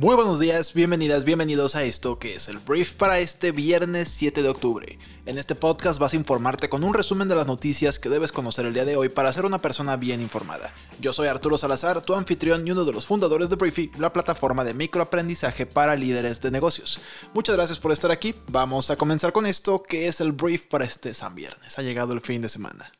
Muy buenos días, bienvenidas, bienvenidos a esto que es el brief para este viernes 7 de octubre. En este podcast vas a informarte con un resumen de las noticias que debes conocer el día de hoy para ser una persona bien informada. Yo soy Arturo Salazar, tu anfitrión y uno de los fundadores de Briefy, la plataforma de microaprendizaje para líderes de negocios. Muchas gracias por estar aquí, vamos a comenzar con esto que es el brief para este San Viernes. Ha llegado el fin de semana.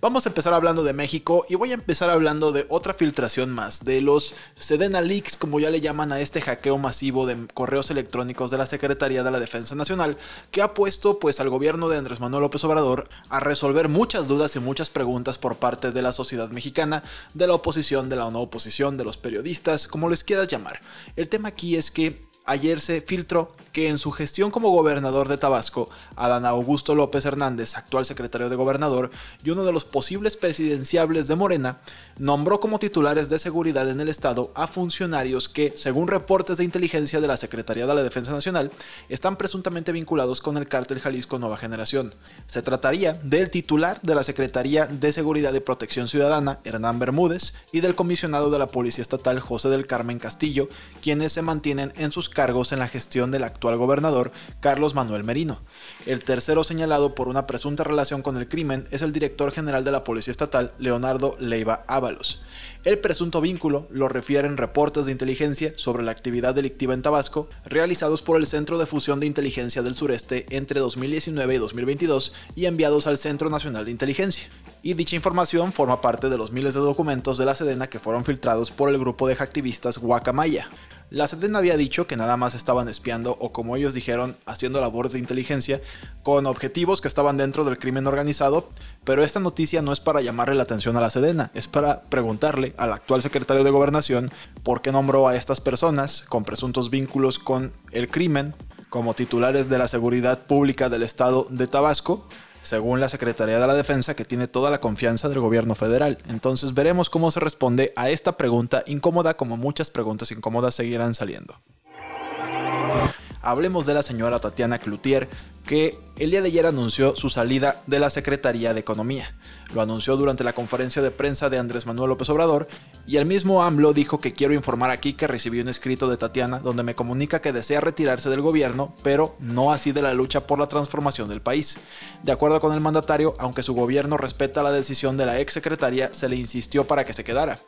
Vamos a empezar hablando de México y voy a empezar hablando de otra filtración más, de los Sedena Leaks, como ya le llaman a este hackeo masivo de correos electrónicos de la Secretaría de la Defensa Nacional, que ha puesto pues al gobierno de Andrés Manuel López Obrador a resolver muchas dudas y muchas preguntas por parte de la sociedad mexicana, de la oposición, de la no oposición, de los periodistas, como les quieras llamar. El tema aquí es que ayer se filtró que en su gestión como gobernador de Tabasco, Adán Augusto López Hernández, actual secretario de gobernador y uno de los posibles presidenciables de Morena, nombró como titulares de seguridad en el estado a funcionarios que, según reportes de inteligencia de la Secretaría de la Defensa Nacional, están presuntamente vinculados con el cártel Jalisco Nueva Generación. Se trataría del titular de la Secretaría de Seguridad y Protección Ciudadana, Hernán Bermúdez, y del comisionado de la Policía Estatal, José del Carmen Castillo, quienes se mantienen en sus cargos en la gestión del actual gobernador, Carlos Manuel Merino. El tercero señalado por una presunta relación con el crimen es el director general de la Policía Estatal, Leonardo Leiva Ábalos. El presunto vínculo lo refieren reportes de inteligencia sobre la actividad delictiva en Tabasco realizados por el Centro de Fusión de Inteligencia del Sureste entre 2019 y 2022 y enviados al Centro Nacional de Inteligencia y dicha información forma parte de los miles de documentos de la Sedena que fueron filtrados por el grupo de hacktivistas Guacamaya. La Sedena había dicho que nada más estaban espiando o como ellos dijeron, haciendo labores de inteligencia con objetivos que estaban dentro del crimen organizado, pero esta noticia no es para llamarle la atención a la Sedena, es para preguntarle al actual secretario de Gobernación por qué nombró a estas personas con presuntos vínculos con el crimen como titulares de la seguridad pública del estado de Tabasco según la Secretaría de la Defensa, que tiene toda la confianza del gobierno federal. Entonces veremos cómo se responde a esta pregunta incómoda, como muchas preguntas incómodas seguirán saliendo. Hablemos de la señora Tatiana Cloutier, que el día de ayer anunció su salida de la Secretaría de Economía. Lo anunció durante la conferencia de prensa de Andrés Manuel López Obrador y el mismo AMLO dijo que quiero informar aquí que recibió un escrito de Tatiana donde me comunica que desea retirarse del gobierno, pero no así de la lucha por la transformación del país. De acuerdo con el mandatario, aunque su gobierno respeta la decisión de la ex secretaria, se le insistió para que se quedara.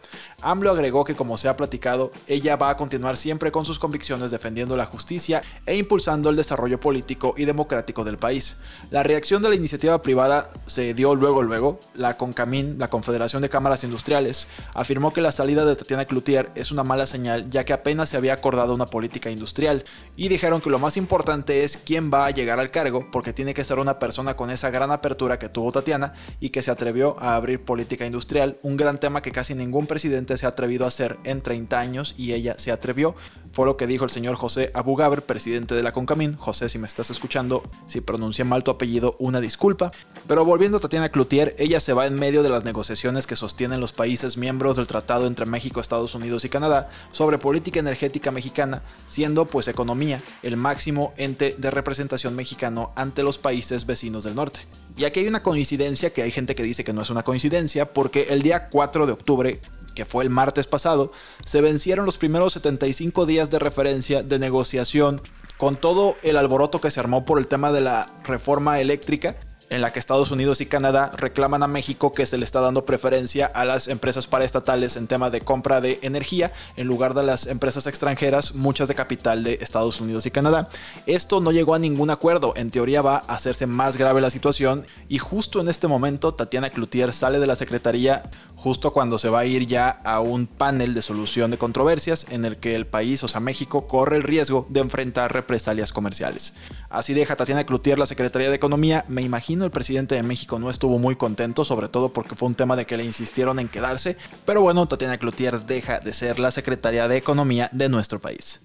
AMLO agregó que como se ha platicado, ella va a continuar siempre con sus convicciones defendiendo la justicia e impulsando el desarrollo político y democrático del país. La reacción de la iniciativa privada se dio luego luego, la CONCAMIN, la Confederación de Cámaras Industriales, afirmó que la salida de Tatiana Cloutier es una mala señal ya que apenas se había acordado una política industrial y dijeron que lo más importante es quién va a llegar al cargo porque tiene que ser una persona con esa gran apertura que tuvo Tatiana y que se atrevió a abrir política industrial, un gran tema que casi ningún presidente se ha atrevido a hacer en 30 años y ella se atrevió. Fue lo que dijo el señor José Abugaber, presidente de la CONCAMIN. José, si me estás escuchando, si pronuncié mal tu apellido, una disculpa. Pero volviendo a Tatiana Cloutier, ella se va en medio de las negociaciones que sostienen los países miembros del tratado entre México, Estados Unidos y Canadá sobre política energética mexicana, siendo pues economía el máximo ente de representación mexicano ante los países vecinos del norte. Y aquí hay una coincidencia que hay gente que dice que no es una coincidencia, porque el día 4 de octubre que fue el martes pasado, se vencieron los primeros 75 días de referencia de negociación. Con todo el alboroto que se armó por el tema de la reforma eléctrica en la que Estados Unidos y Canadá reclaman a México que se le está dando preferencia a las empresas paraestatales en tema de compra de energía en lugar de las empresas extranjeras, muchas de capital de Estados Unidos y Canadá. Esto no llegó a ningún acuerdo, en teoría va a hacerse más grave la situación y justo en este momento Tatiana Cloutier sale de la Secretaría justo cuando se va a ir ya a un panel de solución de controversias en el que el país, o sea México, corre el riesgo de enfrentar represalias comerciales. Así deja Tatiana Cloutier la Secretaría de Economía, me imagino el presidente de México no estuvo muy contento, sobre todo porque fue un tema de que le insistieron en quedarse, pero bueno, Tatiana Cloutier deja de ser la Secretaría de Economía de nuestro país.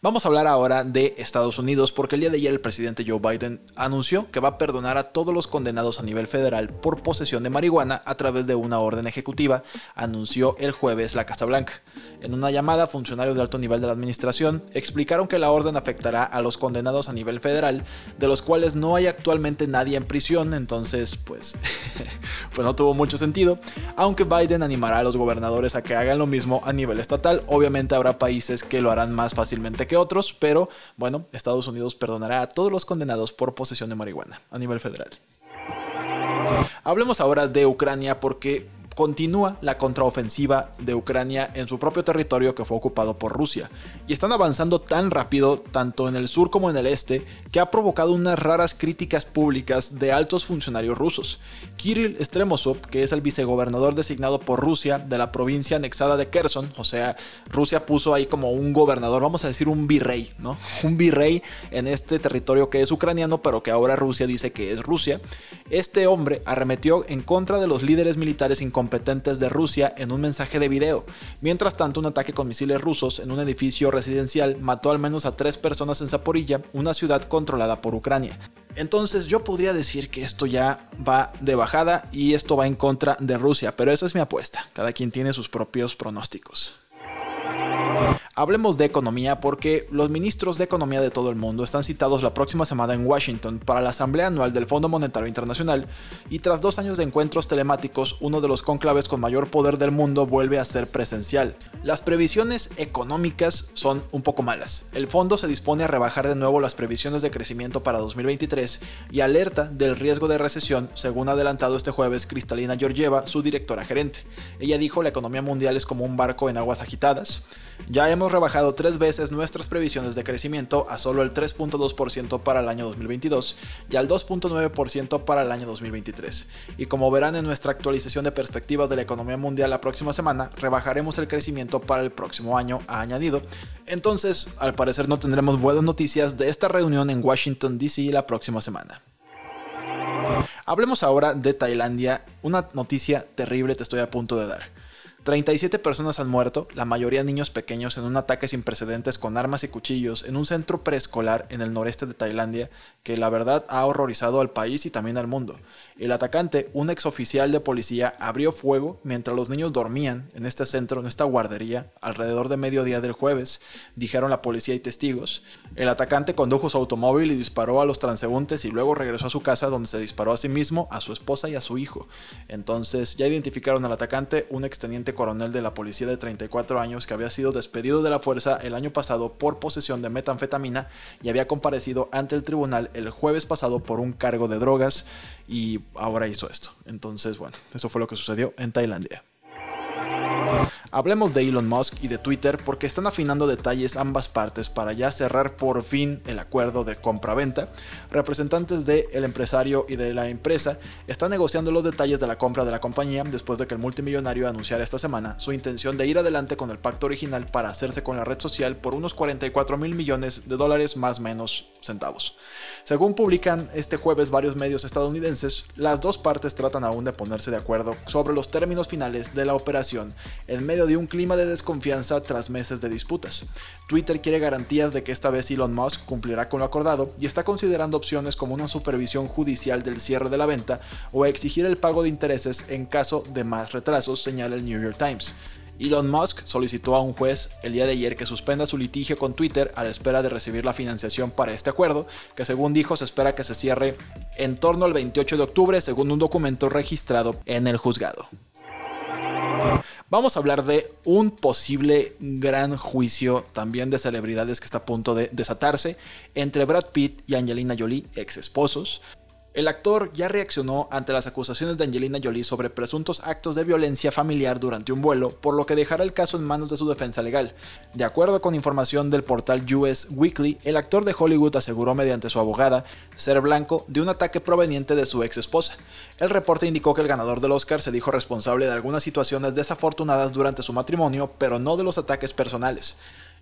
Vamos a hablar ahora de Estados Unidos porque el día de ayer el presidente Joe Biden anunció que va a perdonar a todos los condenados a nivel federal por posesión de marihuana a través de una orden ejecutiva, anunció el jueves la Casa Blanca. En una llamada, funcionarios de alto nivel de la administración explicaron que la orden afectará a los condenados a nivel federal, de los cuales no hay actualmente nadie en prisión, entonces pues, pues no tuvo mucho sentido, aunque Biden animará a los gobernadores a que hagan lo mismo a nivel estatal, obviamente habrá países que lo harán más fácilmente que otros, pero bueno, Estados Unidos perdonará a todos los condenados por posesión de marihuana a nivel federal. Hablemos ahora de Ucrania porque continúa la contraofensiva de Ucrania en su propio territorio que fue ocupado por Rusia. Y están avanzando tan rápido, tanto en el sur como en el este, que ha provocado unas raras críticas públicas de altos funcionarios rusos. Kirill Stremosov, que es el vicegobernador designado por Rusia de la provincia anexada de Kherson, o sea, Rusia puso ahí como un gobernador, vamos a decir un virrey, ¿no? Un virrey en este territorio que es ucraniano, pero que ahora Rusia dice que es Rusia. Este hombre arremetió en contra de los líderes militares incompetentes competentes de Rusia en un mensaje de video. Mientras tanto, un ataque con misiles rusos en un edificio residencial mató al menos a tres personas en Zaporilla, una ciudad controlada por Ucrania. Entonces yo podría decir que esto ya va de bajada y esto va en contra de Rusia, pero esa es mi apuesta. Cada quien tiene sus propios pronósticos. Hablemos de economía porque los ministros de economía de todo el mundo están citados la próxima semana en Washington para la Asamblea Anual del Fondo Monetario Internacional y tras dos años de encuentros telemáticos, uno de los conclaves con mayor poder del mundo vuelve a ser presencial. Las previsiones económicas son un poco malas. El fondo se dispone a rebajar de nuevo las previsiones de crecimiento para 2023 y alerta del riesgo de recesión, según ha adelantado este jueves Cristalina Georgieva, su directora gerente. Ella dijo la economía mundial es como un barco en aguas agitadas. Ya hemos rebajado tres veces nuestras previsiones de crecimiento a solo el 3.2% para el año 2022 y al 2.9% para el año 2023. Y como verán en nuestra actualización de perspectivas de la economía mundial la próxima semana, rebajaremos el crecimiento para el próximo año, ha añadido. Entonces, al parecer no tendremos buenas noticias de esta reunión en Washington, D.C. la próxima semana. Hablemos ahora de Tailandia, una noticia terrible te estoy a punto de dar. 37 personas han muerto, la mayoría niños pequeños, en un ataque sin precedentes con armas y cuchillos en un centro preescolar en el noreste de Tailandia que la verdad ha horrorizado al país y también al mundo. El atacante, un exoficial de policía, abrió fuego mientras los niños dormían en este centro, en esta guardería, alrededor de mediodía del jueves, dijeron la policía y testigos. El atacante condujo su automóvil y disparó a los transeúntes y luego regresó a su casa donde se disparó a sí mismo, a su esposa y a su hijo. Entonces ya identificaron al atacante, un exteniente coronel de la policía de 34 años que había sido despedido de la fuerza el año pasado por posesión de metanfetamina y había comparecido ante el tribunal el jueves pasado por un cargo de drogas y ahora hizo esto. Entonces, bueno, eso fue lo que sucedió en Tailandia. Hablemos de Elon Musk y de Twitter porque están afinando detalles ambas partes para ya cerrar por fin el acuerdo de compra-venta. Representantes del empresario y de la empresa están negociando los detalles de la compra de la compañía después de que el multimillonario anunciara esta semana su intención de ir adelante con el pacto original para hacerse con la red social por unos 44 mil millones de dólares más menos centavos. Según publican este jueves varios medios estadounidenses, las dos partes tratan aún de ponerse de acuerdo sobre los términos finales de la operación en medio de un clima de desconfianza tras meses de disputas. Twitter quiere garantías de que esta vez Elon Musk cumplirá con lo acordado y está considerando opciones como una supervisión judicial del cierre de la venta o exigir el pago de intereses en caso de más retrasos, señala el New York Times. Elon Musk solicitó a un juez el día de ayer que suspenda su litigio con Twitter a la espera de recibir la financiación para este acuerdo, que según dijo se espera que se cierre en torno al 28 de octubre según un documento registrado en el juzgado. Vamos a hablar de un posible gran juicio también de celebridades que está a punto de desatarse entre Brad Pitt y Angelina Jolie, ex esposos. El actor ya reaccionó ante las acusaciones de Angelina Jolie sobre presuntos actos de violencia familiar durante un vuelo, por lo que dejará el caso en manos de su defensa legal. De acuerdo con información del portal US Weekly, el actor de Hollywood aseguró mediante su abogada ser blanco de un ataque proveniente de su ex esposa. El reporte indicó que el ganador del Oscar se dijo responsable de algunas situaciones desafortunadas durante su matrimonio, pero no de los ataques personales.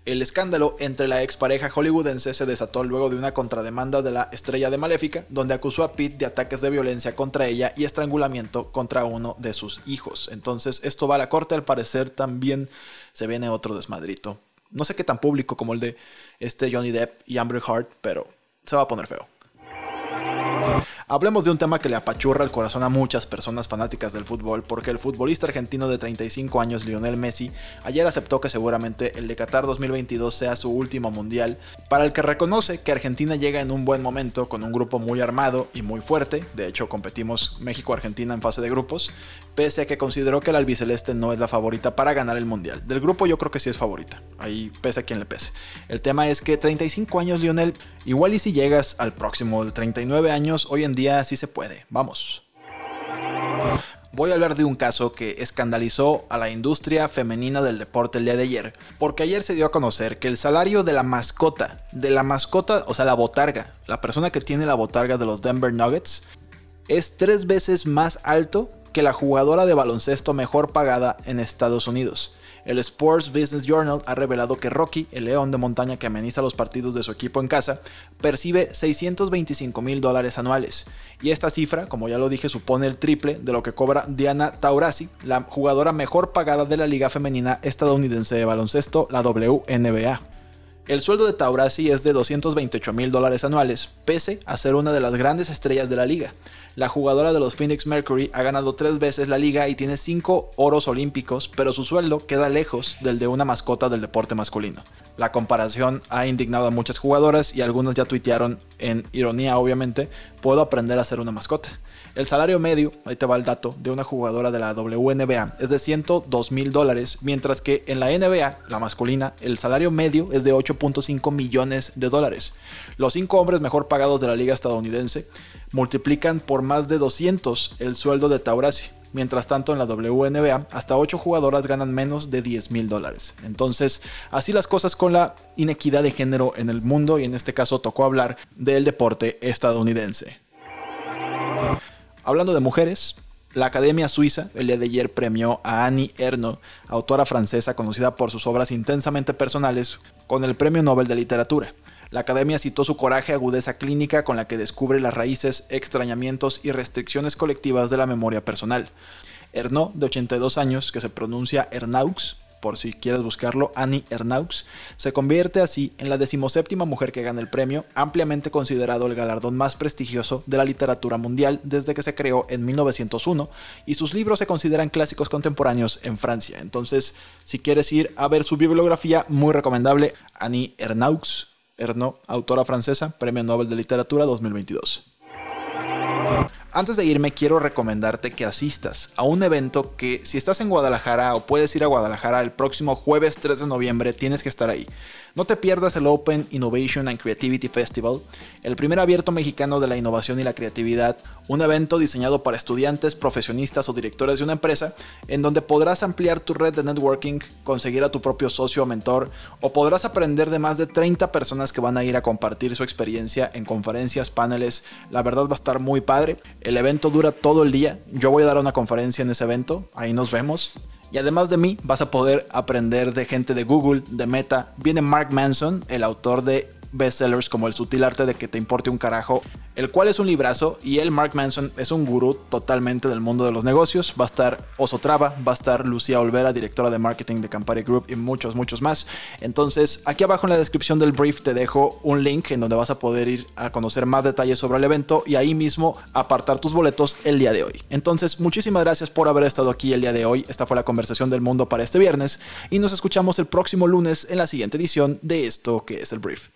El escándalo entre la expareja hollywoodense se desató luego de una contrademanda de la estrella de Maléfica, donde acusó a Pete de ataques de violencia contra ella y estrangulamiento contra uno de sus hijos. Entonces, esto va a la corte, al parecer también se viene otro desmadrito No sé qué tan público como el de este Johnny Depp y Amber Heard, pero se va a poner feo. Hablemos de un tema que le apachurra el corazón a muchas personas fanáticas del fútbol, porque el futbolista argentino de 35 años, Lionel Messi, ayer aceptó que seguramente el de Qatar 2022 sea su último mundial, para el que reconoce que Argentina llega en un buen momento, con un grupo muy armado y muy fuerte, de hecho competimos México-Argentina en fase de grupos, pese a que consideró que la albiceleste no es la favorita para ganar el mundial. Del grupo yo creo que sí es favorita, ahí pese a quien le pese. El tema es que 35 años, Lionel, igual y si llegas al próximo de 39 años, hoy en día sí se puede. Vamos. Voy a hablar de un caso que escandalizó a la industria femenina del deporte el día de ayer, porque ayer se dio a conocer que el salario de la mascota, de la mascota, o sea, la botarga, la persona que tiene la botarga de los Denver Nuggets, es tres veces más alto que la jugadora de baloncesto mejor pagada en Estados Unidos. El Sports Business Journal ha revelado que Rocky, el león de montaña que ameniza los partidos de su equipo en casa, percibe 625 mil dólares anuales. Y esta cifra, como ya lo dije, supone el triple de lo que cobra Diana Taurasi, la jugadora mejor pagada de la liga femenina estadounidense de baloncesto, la WNBA. El sueldo de Taurasi es de 228 mil dólares anuales, pese a ser una de las grandes estrellas de la liga. La jugadora de los Phoenix Mercury ha ganado tres veces la liga y tiene cinco oros olímpicos, pero su sueldo queda lejos del de una mascota del deporte masculino. La comparación ha indignado a muchas jugadoras y algunas ya tuitearon, en ironía obviamente, puedo aprender a ser una mascota. El salario medio, ahí te va el dato, de una jugadora de la WNBA es de 102 mil dólares, mientras que en la NBA, la masculina, el salario medio es de 8.5 millones de dólares. Los cinco hombres mejor pagados de la liga estadounidense multiplican por más de 200 el sueldo de Taurasi. Mientras tanto, en la WNBA, hasta 8 jugadoras ganan menos de 10 mil dólares. Entonces, así las cosas con la inequidad de género en el mundo y en este caso tocó hablar del deporte estadounidense. Hablando de mujeres, la Academia Suiza el día de ayer premió a Annie Ernaux, autora francesa conocida por sus obras intensamente personales, con el Premio Nobel de Literatura. La academia citó su coraje agudeza clínica con la que descubre las raíces, extrañamientos y restricciones colectivas de la memoria personal. Ernaud, de 82 años, que se pronuncia Ernaux, por si quieres buscarlo, Annie Ernaux, se convierte así en la decimoséptima mujer que gana el premio, ampliamente considerado el galardón más prestigioso de la literatura mundial desde que se creó en 1901, y sus libros se consideran clásicos contemporáneos en Francia. Entonces, si quieres ir a ver su bibliografía, muy recomendable, Annie Ernaux, Ernaud, autora francesa, Premio Nobel de Literatura 2022. Antes de irme, quiero recomendarte que asistas a un evento que si estás en Guadalajara o puedes ir a Guadalajara el próximo jueves 3 de noviembre, tienes que estar ahí. No te pierdas el Open Innovation and Creativity Festival, el primer abierto mexicano de la innovación y la creatividad, un evento diseñado para estudiantes, profesionistas o directores de una empresa, en donde podrás ampliar tu red de networking, conseguir a tu propio socio o mentor, o podrás aprender de más de 30 personas que van a ir a compartir su experiencia en conferencias, paneles. La verdad va a estar muy padre. El evento dura todo el día. Yo voy a dar una conferencia en ese evento. Ahí nos vemos. Y además de mí, vas a poder aprender de gente de Google, de Meta. Viene Mark Manson, el autor de bestsellers como El sutil arte de que te importe un carajo, el cual es un librazo y él, Mark Manson, es un gurú totalmente del mundo de los negocios. Va a estar Oso Traba, va a estar Lucía Olvera, directora de marketing de Campari Group y muchos, muchos más. Entonces, aquí abajo en la descripción del brief te dejo un link en donde vas a poder ir a conocer más detalles sobre el evento y ahí mismo apartar tus boletos el día de hoy. Entonces, muchísimas gracias por haber estado aquí el día de hoy. Esta fue la conversación del mundo para este viernes y nos escuchamos el próximo lunes en la siguiente edición de esto que es el brief.